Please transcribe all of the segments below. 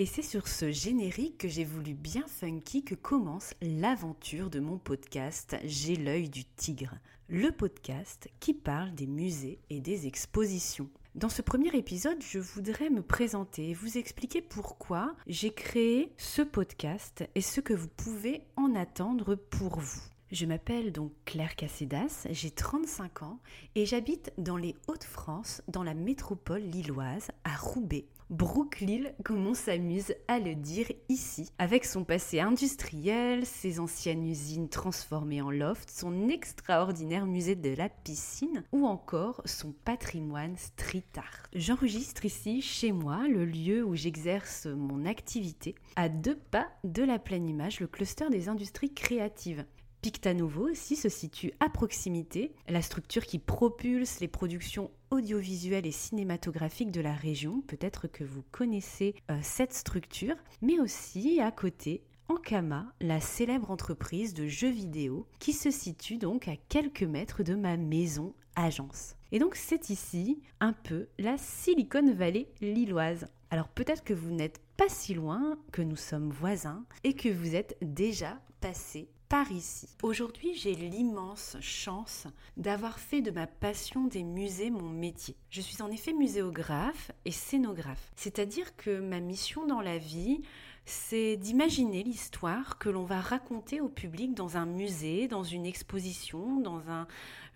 Et c'est sur ce générique que j'ai voulu bien funky que commence l'aventure de mon podcast J'ai l'œil du tigre, le podcast qui parle des musées et des expositions. Dans ce premier épisode, je voudrais me présenter et vous expliquer pourquoi j'ai créé ce podcast et ce que vous pouvez en attendre pour vous. Je m'appelle donc Claire Cassédas, j'ai 35 ans et j'habite dans les Hauts-de-France, dans la métropole lilloise, à Roubaix. Brooklyn, comme on s'amuse à le dire ici, avec son passé industriel, ses anciennes usines transformées en loft, son extraordinaire musée de la piscine ou encore son patrimoine street art. J'enregistre ici chez moi, le lieu où j'exerce mon activité, à deux pas de la pleine image, le cluster des industries créatives. Pictanovo aussi se situe à proximité, la structure qui propulse les productions audiovisuelles et cinématographiques de la région. Peut-être que vous connaissez euh, cette structure, mais aussi à côté Ankama, la célèbre entreprise de jeux vidéo qui se situe donc à quelques mètres de ma maison agence. Et donc c'est ici un peu la Silicon Valley lilloise. Alors peut-être que vous n'êtes pas si loin, que nous sommes voisins et que vous êtes déjà passé par ici. Aujourd'hui, j'ai l'immense chance d'avoir fait de ma passion des musées mon métier. Je suis en effet muséographe et scénographe, c'est-à-dire que ma mission dans la vie, c'est d'imaginer l'histoire que l'on va raconter au public dans un musée, dans une exposition, dans un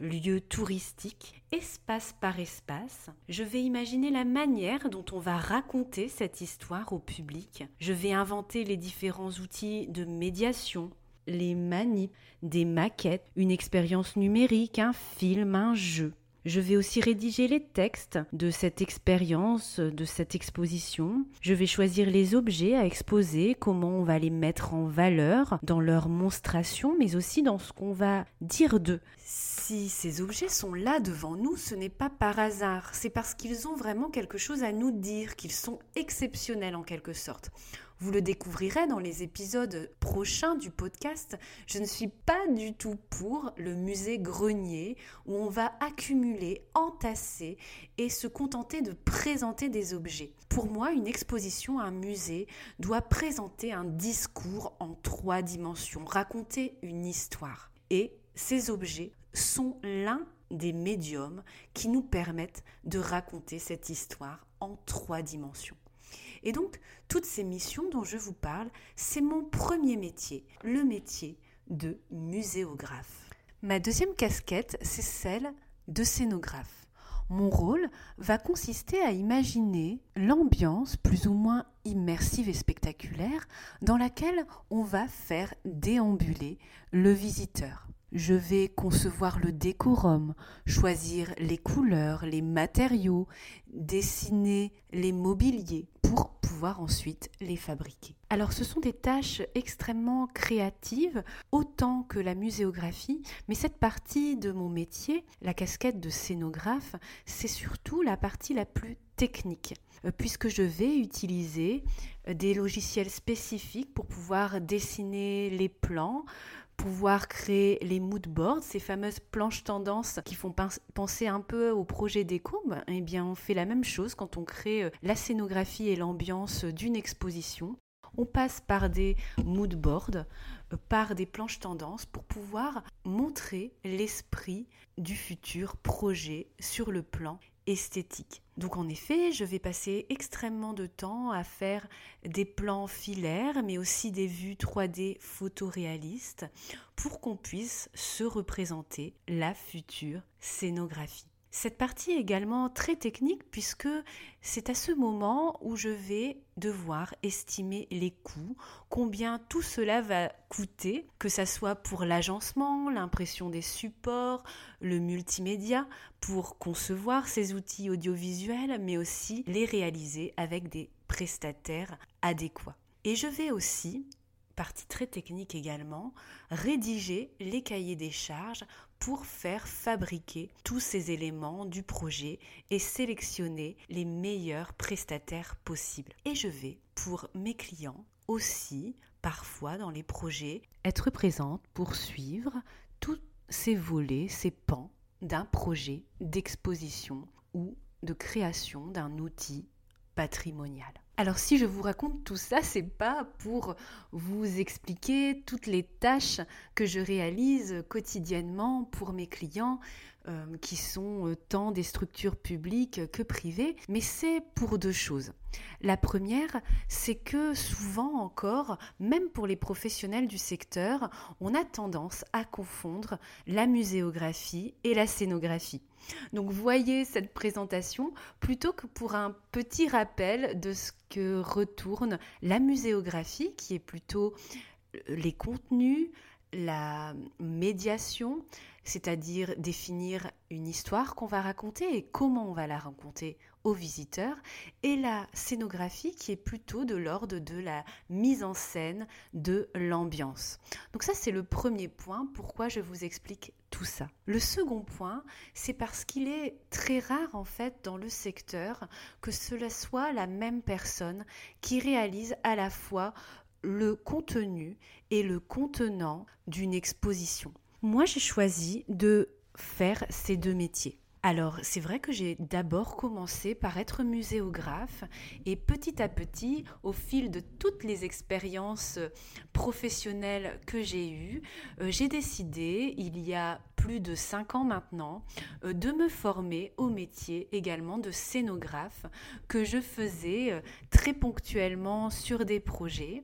lieu touristique, espace par espace. Je vais imaginer la manière dont on va raconter cette histoire au public. Je vais inventer les différents outils de médiation, les manips, des maquettes, une expérience numérique, un film, un jeu. Je vais aussi rédiger les textes de cette expérience, de cette exposition. Je vais choisir les objets à exposer, comment on va les mettre en valeur dans leur monstration, mais aussi dans ce qu'on va dire d'eux. Si ces objets sont là devant nous, ce n'est pas par hasard, c'est parce qu'ils ont vraiment quelque chose à nous dire, qu'ils sont exceptionnels en quelque sorte. Vous le découvrirez dans les épisodes prochains du podcast. Je ne suis pas du tout pour le musée grenier où on va accumuler, entasser et se contenter de présenter des objets. Pour moi, une exposition, un musée doit présenter un discours en trois dimensions, raconter une histoire. Et ces objets sont l'un des médiums qui nous permettent de raconter cette histoire en trois dimensions. Et donc, toutes ces missions dont je vous parle, c'est mon premier métier, le métier de muséographe. Ma deuxième casquette, c'est celle de scénographe. Mon rôle va consister à imaginer l'ambiance plus ou moins immersive et spectaculaire dans laquelle on va faire déambuler le visiteur. Je vais concevoir le décorum, choisir les couleurs, les matériaux, dessiner les mobiliers pour pouvoir ensuite les fabriquer. Alors ce sont des tâches extrêmement créatives, autant que la muséographie, mais cette partie de mon métier, la casquette de scénographe, c'est surtout la partie la plus technique euh, puisque je vais utiliser euh, des logiciels spécifiques pour pouvoir dessiner les plans, pouvoir créer les mood boards, ces fameuses planches tendances qui font penser un peu au projet déco, eh bien on fait la même chose quand on crée euh, la scénographie et l'ambiance d'une exposition. On passe par des mood boards, euh, par des planches tendances pour pouvoir montrer l'esprit du futur projet sur le plan esthétique. Donc en effet, je vais passer extrêmement de temps à faire des plans filaires, mais aussi des vues 3D photoréalistes, pour qu'on puisse se représenter la future scénographie. Cette partie est également très technique puisque c'est à ce moment où je vais devoir estimer les coûts, combien tout cela va coûter, que ce soit pour l'agencement, l'impression des supports, le multimédia, pour concevoir ces outils audiovisuels, mais aussi les réaliser avec des prestataires adéquats. Et je vais aussi partie très technique également, rédiger les cahiers des charges pour faire fabriquer tous ces éléments du projet et sélectionner les meilleurs prestataires possibles. Et je vais, pour mes clients, aussi, parfois dans les projets, être présente pour suivre tous ces volets, ces pans d'un projet d'exposition ou de création d'un outil patrimonial. Alors si je vous raconte tout ça, c'est pas pour vous expliquer toutes les tâches que je réalise quotidiennement pour mes clients euh, qui sont euh, tant des structures publiques que privées, mais c'est pour deux choses. La première, c'est que souvent encore, même pour les professionnels du secteur, on a tendance à confondre la muséographie et la scénographie. Donc voyez cette présentation plutôt que pour un petit rappel de ce que retourne la muséographie, qui est plutôt euh, les contenus, la médiation, c'est-à-dire définir une histoire qu'on va raconter et comment on va la raconter aux visiteurs, et la scénographie qui est plutôt de l'ordre de la mise en scène de l'ambiance. Donc ça c'est le premier point, pourquoi je vous explique tout ça. Le second point, c'est parce qu'il est très rare en fait dans le secteur que cela soit la même personne qui réalise à la fois le contenu et le contenant d'une exposition. Moi, j'ai choisi de faire ces deux métiers. Alors, c'est vrai que j'ai d'abord commencé par être muséographe et petit à petit, au fil de toutes les expériences professionnelles que j'ai eues, euh, j'ai décidé, il y a plus de cinq ans maintenant, euh, de me former au métier également de scénographe que je faisais euh, très ponctuellement sur des projets.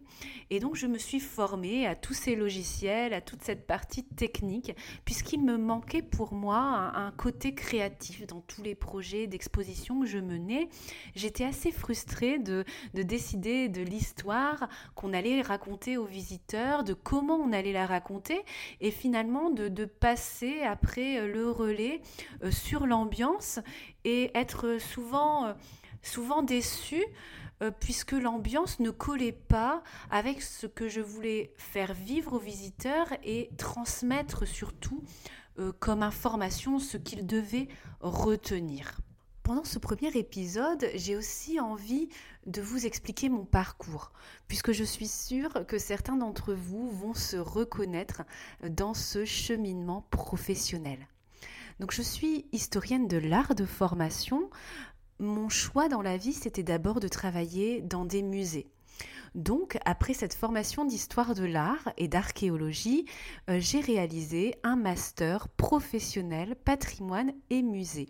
Et donc, je me suis formée à tous ces logiciels, à toute cette partie technique, puisqu'il me manquait pour moi un côté créatif dans tous les projets d'exposition que je menais. J'étais assez frustrée de, de décider de l'histoire qu'on allait raconter aux visiteurs, de comment on allait la raconter, et finalement de, de passer après euh, le relais euh, sur l'ambiance et être souvent, euh, souvent déçue puisque l'ambiance ne collait pas avec ce que je voulais faire vivre aux visiteurs et transmettre surtout comme information ce qu'il devait retenir. Pendant ce premier épisode, j'ai aussi envie de vous expliquer mon parcours, puisque je suis sûre que certains d'entre vous vont se reconnaître dans ce cheminement professionnel. Donc je suis historienne de l'art de formation. Mon choix dans la vie, c'était d'abord de travailler dans des musées. Donc, après cette formation d'histoire de l'art et d'archéologie, euh, j'ai réalisé un master professionnel patrimoine et musée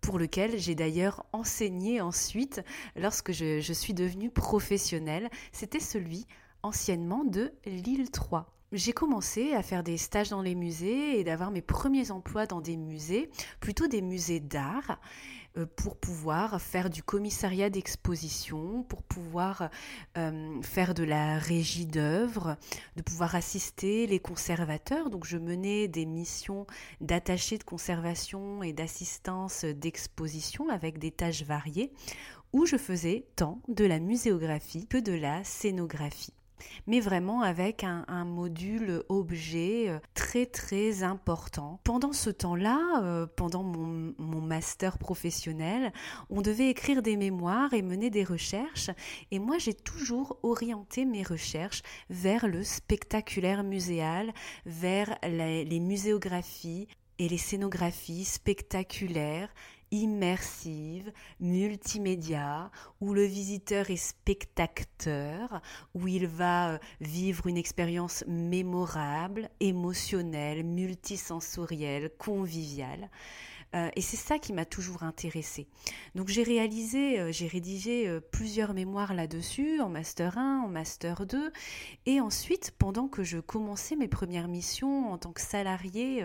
pour lequel j'ai d'ailleurs enseigné ensuite lorsque je, suis devenue professionnelle. C'était celui anciennement de l'île 3. J'ai commencé à faire des stages dans les musées et d'avoir mes premiers emplois dans des musées, plutôt des musées d'art. Euh, pour pouvoir faire du commissariat d'exposition, pour pouvoir euh, faire de la régie d'œuvre, de pouvoir assister les conservateurs. Donc je menais des missions d'attaché de conservation et d'assistance d'exposition avec des tâches variées où je faisais tant de la muséographie que de la scénographie mais vraiment avec un, module objet euh, très très important. Pendant ce temps-là, euh, pendant mon, mon, master professionnel, on devait écrire des mémoires et mener des recherches, et moi j'ai toujours orienté mes recherches vers le spectaculaire muséal, vers les muséographies et les scénographies spectaculaires immersive, multimédia, où le visiteur est spectateur, où il va euh, vivre une expérience mémorable, émotionnelle, multisensorielle, conviviale. Euh, et c'est ça qui m'a toujours intéressée. Donc j'ai réalisé, euh, j'ai rédigé euh, plusieurs mémoires là-dessus, en master 1, en master 2. Et ensuite, pendant que je commençais mes premières missions en tant que salarié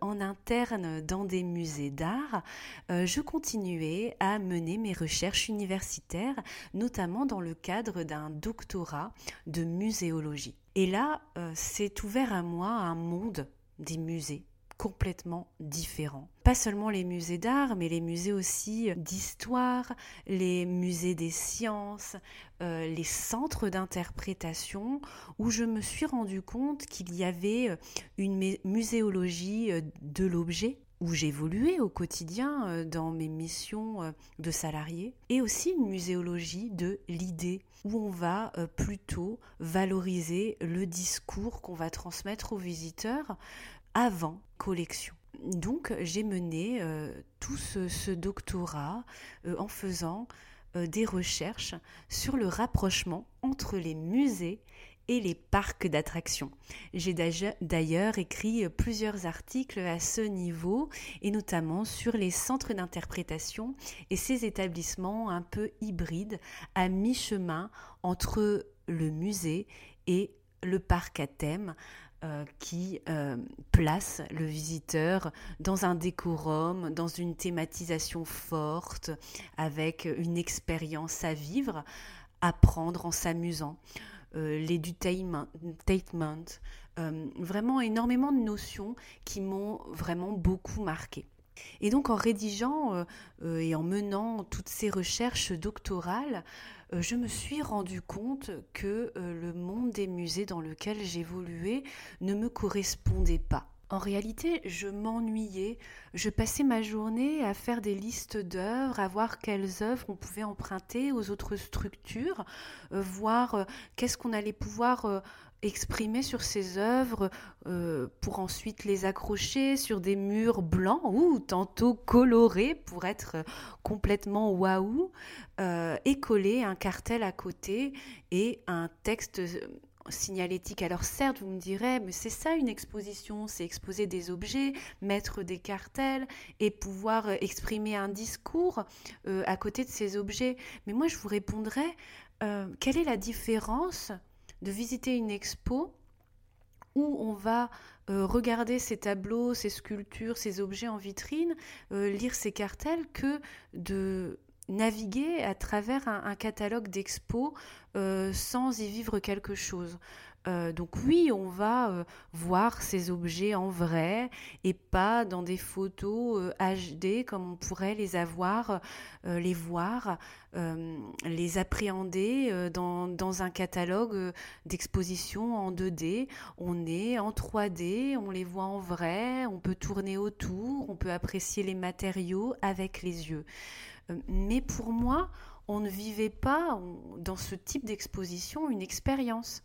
en interne dans des musées d'art, je continuais à mener mes recherches universitaires, notamment dans le cadre d'un doctorat de muséologie. Et là, s'est ouvert à moi un monde des musées complètement différents. Pas seulement les musées d'art, mais les musées aussi d'histoire, les musées des sciences, euh, les centres d'interprétation, où je me suis rendu compte qu'il y avait euh, une muséologie euh, de l'objet où j'évoluais au quotidien dans mes missions de salarié, et aussi une muséologie de l'idée, où on va plutôt valoriser le discours qu'on va transmettre aux visiteurs avant Donc j'ai mené euh, tout ce, doctorat euh, en faisant euh, des recherches sur le rapprochement entre les musées et les parcs d'attractions. J'ai d'ailleurs écrit plusieurs articles à ce niveau et notamment sur les centres d'interprétation et ces établissements un peu hybrides à mi-chemin entre le musée et le parc à thème euh, qui euh, place le visiteur dans un décorum, dans une thématisation forte, avec une expérience à vivre, à prendre en s'amusant. Euh, l'édutainment, vraiment énormément de notions qui m'ont vraiment beaucoup marqué. Et donc en rédigeant et en menant toutes ces recherches doctorales, euh, je me suis rendu compte que euh, le monde des musées dans lequel j'évoluais ne me correspondait pas. En réalité, je m'ennuyais. Je passais ma journée à faire des listes d'œuvres, à voir quelles œuvres on pouvait emprunter aux autres structures, euh, voir qu'est-ce qu'on allait pouvoir exprimer sur ces œuvres euh, pour ensuite les accrocher sur des murs blancs ou tantôt colorés pour être complètement waouh euh, et coller un cartel à côté et un texte signalétique. Alors certes, vous me direz, mais c'est ça une exposition, c'est exposer des objets, mettre des cartels et pouvoir exprimer un discours euh, à côté de ces objets. Mais moi, je vous répondrais, quelle est la différence de visiter une expo où on va euh, regarder ces tableaux, ces sculptures, ces objets en vitrine, euh, lire ces cartels, que de naviguer à travers un, catalogue d'expos euh, sans y vivre quelque chose. Euh, donc oui, on va euh, voir ces objets en vrai et pas dans des photos HD euh, comme on pourrait les avoir, les voir, les appréhender dans, dans, un catalogue d'exposition en 2D. On est en 3D, on les voit en vrai, on peut tourner autour, on peut apprécier les matériaux avec les yeux. mais pour moi, on ne vivait pas dans ce type d'exposition une expérience.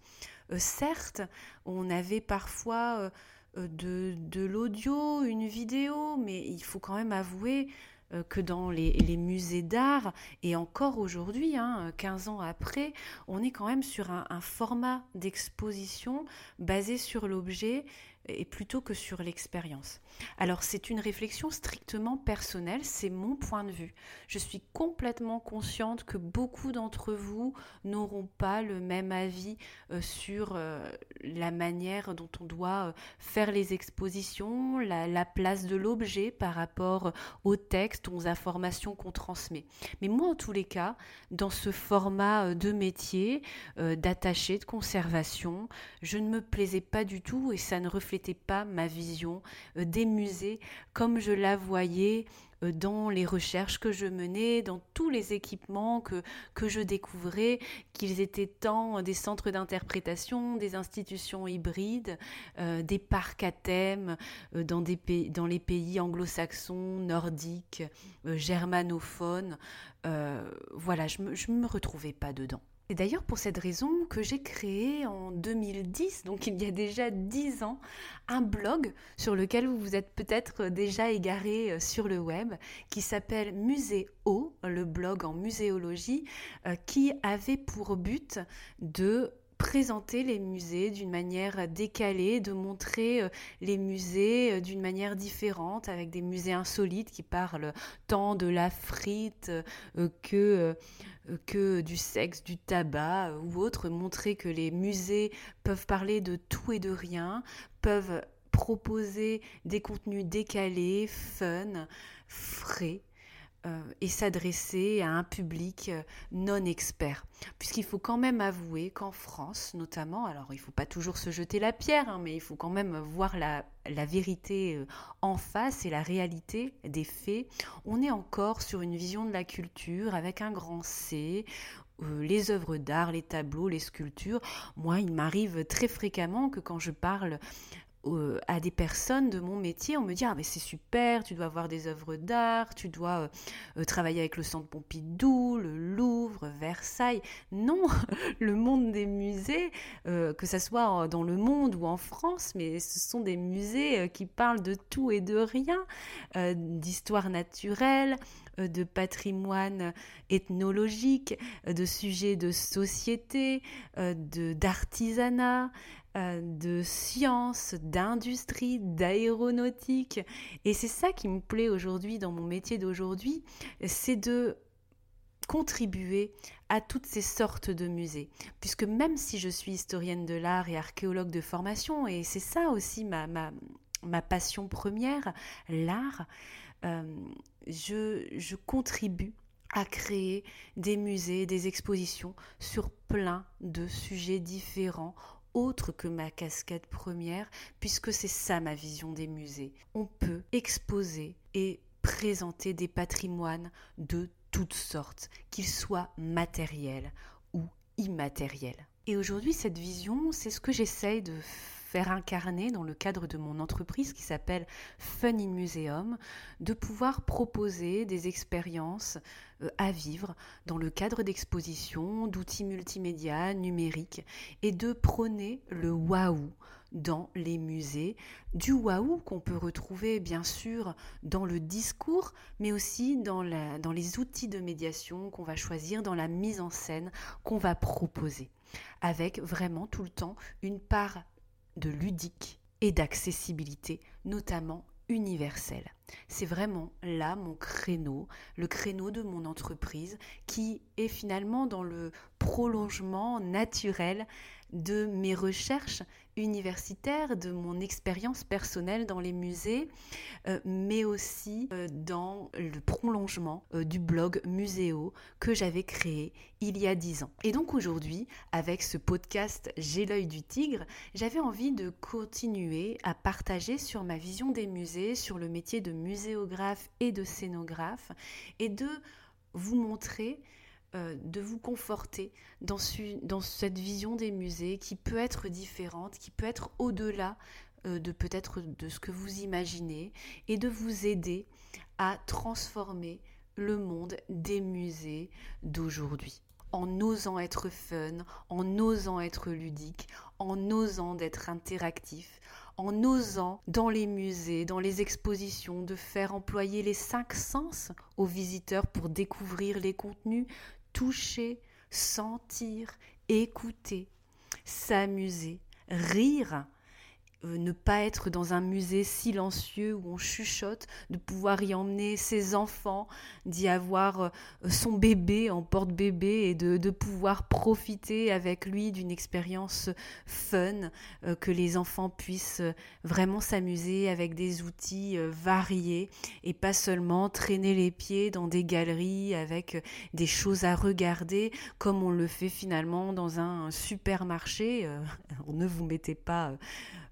Euh, certes, on avait parfois euh, de, l'audio, une vidéo, mais il faut quand même avouer euh, que dans les, musées d'art, et encore aujourd'hui, 15 hein, ans après, on est quand même sur un format d'exposition basé sur l'objet et plutôt que sur l'expérience. Alors c'est une réflexion strictement personnelle, c'est mon point de vue. Je suis complètement consciente que beaucoup d'entre vous n'auront pas le même avis euh, sur euh, la manière dont on doit euh, faire les expositions, la, la place de l'objet par rapport au texte, aux informations qu'on transmet. Mais moi en tous les cas, dans ce format de métier, d'attaché, de conservation, je ne me plaisais pas du tout et ça ne reflète n'était pas ma vision euh, des musées comme je la voyais euh, dans les recherches que je menais, dans tous les équipements que, que je découvrais, qu'ils étaient tant des centres d'interprétation, des institutions hybrides, euh, des parcs à thème dans, des pays, dans les pays anglo-saxons, nordiques, germanophones. voilà, je ne me retrouvais pas dedans. C'est d'ailleurs pour cette raison que j'ai créé en 2010, donc il y a déjà 10 ans, un blog sur lequel vous vous êtes peut-être déjà égaré euh, sur le web, qui s'appelle Muséo, le blog en muséologie, euh, qui avait pour but de présenter les musées d'une manière décalée, de montrer euh, les musées euh, d'une manière différente, avec des musées insolites qui parlent tant de la frite que, que du sexe, du tabac ou autre, montrer que les musées peuvent parler de tout et de rien, peuvent proposer des contenus décalés, fun, frais euh, et s'adresser à un public euh, non expert. Puisqu'il faut quand même avouer qu'en France, notamment, alors il ne faut pas toujours se jeter la pierre, hein, mais il faut quand même voir la, la vérité euh, en face et la réalité des faits. On est encore sur une vision de la culture avec un grand C, les œuvres d'art, les tableaux, les sculptures. Moi, il m'arrive très fréquemment que quand je parle euh, à des personnes de mon métier, on me dit ah mais c'est super, tu dois avoir des œuvres d'art, tu dois euh, euh, travailler avec le Centre Pompidou, le Louvre, Versailles. Non, le monde des musées, que ce soit dans le monde ou en France, mais ce sont des musées qui parlent de tout et de rien, d'histoire naturelle, de patrimoine ethnologique, de sujets de société, de d'artisanat, de sciences, d'industrie, d'aéronautique. Et c'est ça qui me plaît aujourd'hui dans mon métier d'aujourd'hui, c'est de contribuer à toutes ces sortes de musées. Puisque même si je suis historienne de l'art et archéologue de formation, et c'est ça aussi ma, ma, passion première, l'art, euh, je, je contribue à créer des musées, des expositions sur plein de sujets différents autre que ma casquette première, puisque c'est ça ma vision des musées. On peut exposer et présenter des patrimoines de toutes sortes, qu'ils soient matériels ou immatériels. Et aujourd'hui, cette vision, c'est ce que j'essaye de faire incarner dans le cadre de mon entreprise qui s'appelle Fun in Museum, de pouvoir proposer des expériences euh, à vivre dans le cadre d'expositions, d'outils multimédia, numériques, et de prôner le waouh dans les musées, du waouh qu'on peut retrouver bien sûr dans le discours, mais aussi dans, la, dans les outils de médiation qu'on va choisir, dans la mise en scène qu'on va proposer, avec vraiment tout le temps une part de ludique et d'accessibilité, notamment universelle. C'est vraiment là mon créneau, le créneau de mon entreprise qui est finalement dans le prolongement naturel de mes recherches universitaires, de mon expérience personnelle dans les musées, euh, mais aussi euh, dans le prolongement euh, du blog Muséo que j'avais créé il y a dix ans. Et donc aujourd'hui, avec ce podcast J'ai l'œil du tigre, j'avais envie de continuer à partager sur ma vision des musées, sur le métier de muséographe et de scénographe, et de vous montrer de vous conforter dans, dans, cette vision des musées qui peut être différente, qui peut être au-delà euh, de peut-être de ce que vous imaginez, et de vous aider à transformer le monde des musées d'aujourd'hui. En osant être fun, en osant être ludique, en osant d'être interactif, en osant dans les musées, dans les expositions, de faire employer les cinq sens aux visiteurs pour découvrir les contenus, toucher, sentir, écouter, s'amuser, rire, euh, ne pas être dans un musée silencieux où on chuchote, de pouvoir y emmener ses enfants, d'y avoir euh, son bébé en porte-bébé et de, pouvoir profiter avec lui d'une expérience fun, euh, que les enfants puissent vraiment s'amuser avec des outils variés et pas seulement traîner les pieds dans des galeries avec des choses à regarder comme on le fait finalement dans un supermarché. ne vous mettez pas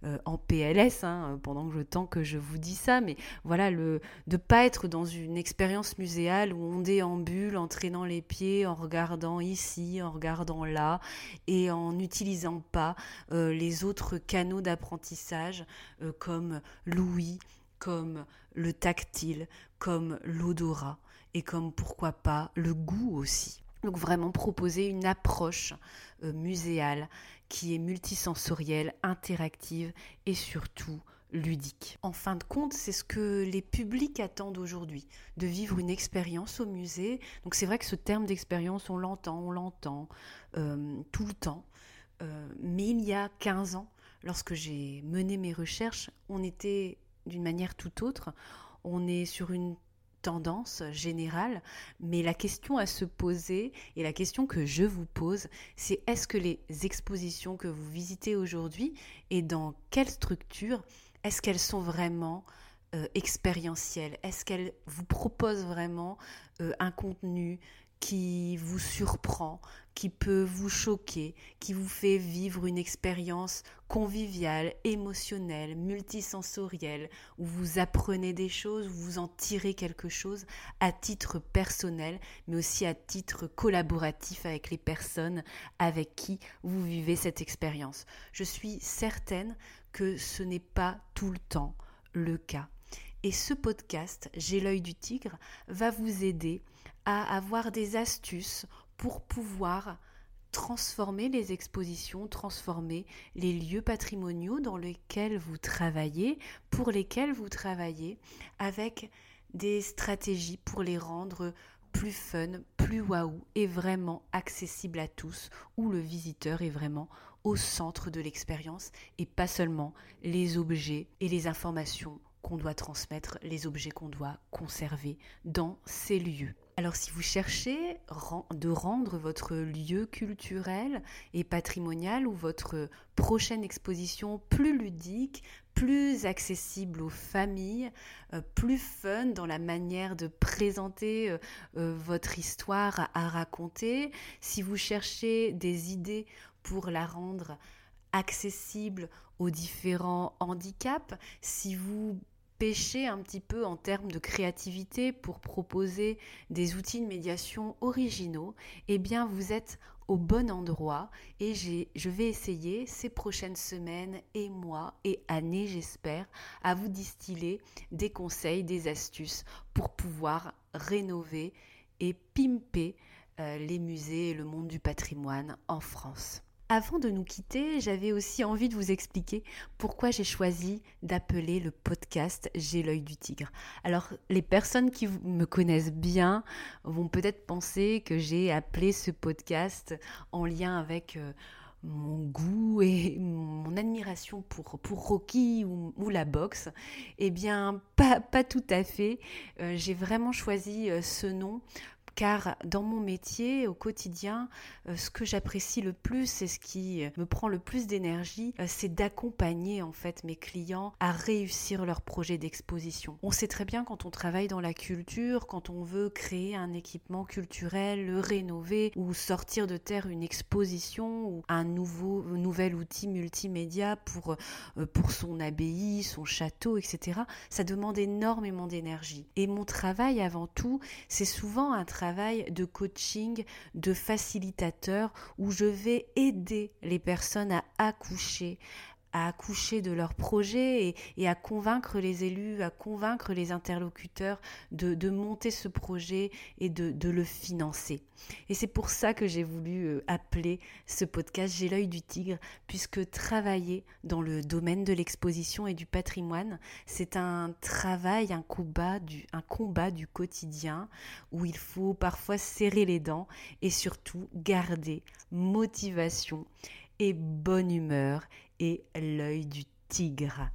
euh, en PLS hein, pendant le temps que je vous dis ça, mais voilà, le, de pas être dans une expérience muséale où on déambule en traînant les pieds, en regardant ici, en regardant là, et en n'utilisant pas euh, les autres canaux d'apprentissage euh, comme l'ouïe, comme le tactile, comme l'odorat, et comme pourquoi pas le goût aussi. Donc vraiment proposer une approche muséale qui est multisensorielle, interactive et surtout ludique. En fin de compte, c'est ce que les publics attendent aujourd'hui, de vivre une expérience au musée. Donc c'est vrai que ce terme d'expérience, on l'entend, on l'entend euh, tout le temps mais il y a 15 ans, lorsque j'ai mené mes recherches, on était d'une manière tout autre. On est sur une tendance générale, mais la question à se poser et la question que je vous pose, c'est est-ce que les expositions que vous visitez aujourd'hui et dans quelle structure, est-ce qu'elles sont vraiment euh, expérientielles? Est-ce qu'elles vous proposent vraiment euh, un contenu qui vous surprend, qui peut vous choquer, qui vous fait vivre une expérience conviviale, émotionnelle, multisensorielle, où vous apprenez des choses, où vous en tirez quelque chose à titre personnel, mais aussi à titre collaboratif avec les personnes avec qui vous vivez cette expérience. Je suis certaine que ce n'est pas tout le temps le cas. Et ce podcast, J'ai l'œil du tigre, va vous aider à avoir des astuces pour pouvoir transformer les expositions, transformer les lieux patrimoniaux dans lesquels vous travaillez, pour lesquels vous travaillez, avec des stratégies pour les rendre plus fun, plus waouh et vraiment accessible à tous, où le visiteur est vraiment au centre de l'expérience et pas seulement les objets et les informations qu'on doit transmettre, les objets qu'on doit conserver dans ces lieux. Alors si vous cherchez de rendre votre lieu culturel et patrimonial ou votre prochaine exposition plus ludique, plus accessible aux familles, euh, plus fun dans la manière de présenter euh, euh, votre histoire à raconter, si vous cherchez des idées pour la rendre accessible aux différents handicaps, si vous pêcher un petit peu en termes de créativité pour proposer des outils de médiation originaux, eh bien vous êtes au bon endroit et je vais essayer ces prochaines semaines et mois et années j'espère à vous distiller des conseils, des astuces pour pouvoir rénover et pimper euh, les musées et le monde du patrimoine en France. Avant de nous quitter, j'avais aussi envie de vous expliquer pourquoi j'ai choisi d'appeler le podcast J'ai l'œil du tigre. Alors, les personnes qui me connaissent bien vont peut-être penser que j'ai appelé ce podcast en lien avec... Euh, mon goût et mon admiration pour, Rocky ou, la boxe, eh bien, pas, pas tout à fait. Euh, j'ai vraiment choisi euh, ce nom car dans mon métier au quotidien, euh, ce que j'apprécie le plus et ce qui euh, me prend le plus d'énergie, euh, c'est d'accompagner en fait mes clients à réussir leur projet d'exposition. On sait très bien quand on travaille dans la culture, quand on veut créer un équipement culturel, le rénover ou sortir de terre une exposition ou un nouveau nouvel outil multimédia pour pour son abbaye, son château, etc. Ça demande énormément d'énergie. Et mon travail avant tout, c'est souvent un travail de coaching, de facilitateur, où je vais aider les personnes à accoucher, à accoucher de leur projet et, à convaincre les élus, à convaincre les interlocuteurs de, monter ce projet et de, le financer. Et c'est pour ça que j'ai voulu euh, appeler ce podcast J'ai l'œil du tigre, puisque travailler dans le domaine de l'exposition et du patrimoine, c'est un travail, un combat, du, un combat du quotidien où il faut parfois serrer les dents et surtout garder motivation et bonne humeur et l'œil du tigre.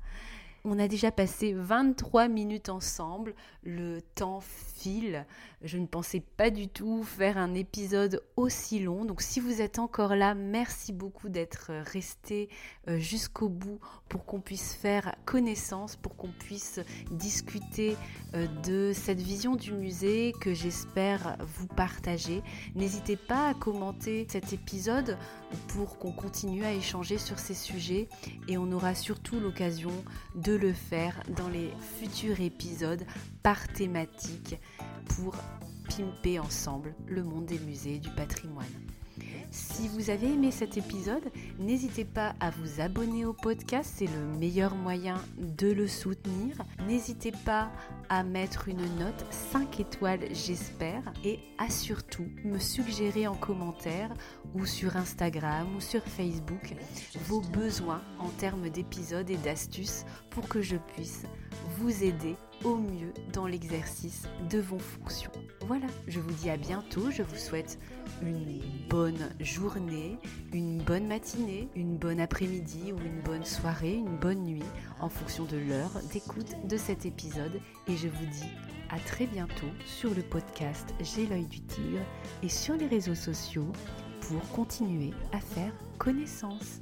On a déjà passé 23 minutes ensemble, le temps file. Je ne pensais pas du tout faire un épisode aussi long. Donc si vous êtes encore là, merci beaucoup d'être resté euh, jusqu'au bout pour qu'on puisse faire connaissance, pour qu'on puisse discuter euh, de cette vision du musée que j'espère vous partager. N'hésitez pas à commenter cet épisode pour qu'on continue à échanger sur ces sujets et on aura surtout l'occasion de le faire dans les futurs épisodes par thématique pour pimper ensemble le monde des musées et du patrimoine. Si vous avez aimé cet épisode, n'hésitez pas à vous abonner au podcast, c'est le meilleur moyen de le soutenir. N'hésitez pas à mettre une note 5 étoiles, j'espère, et à surtout me suggérer en commentaire ou sur Instagram ou sur Facebook vos besoins en termes d'épisodes et d'astuces pour que je puisse vous aider au mieux dans l'exercice de vos fonctions. Voilà, je vous dis à bientôt, je vous souhaite une bonne journée, une bonne matinée, une bonne après-midi ou une bonne soirée, une bonne nuit en fonction de l'heure d'écoute de cet épisode et je vous dis à très bientôt sur le podcast J'ai l'œil du tigre et sur les réseaux sociaux pour continuer à faire connaissance.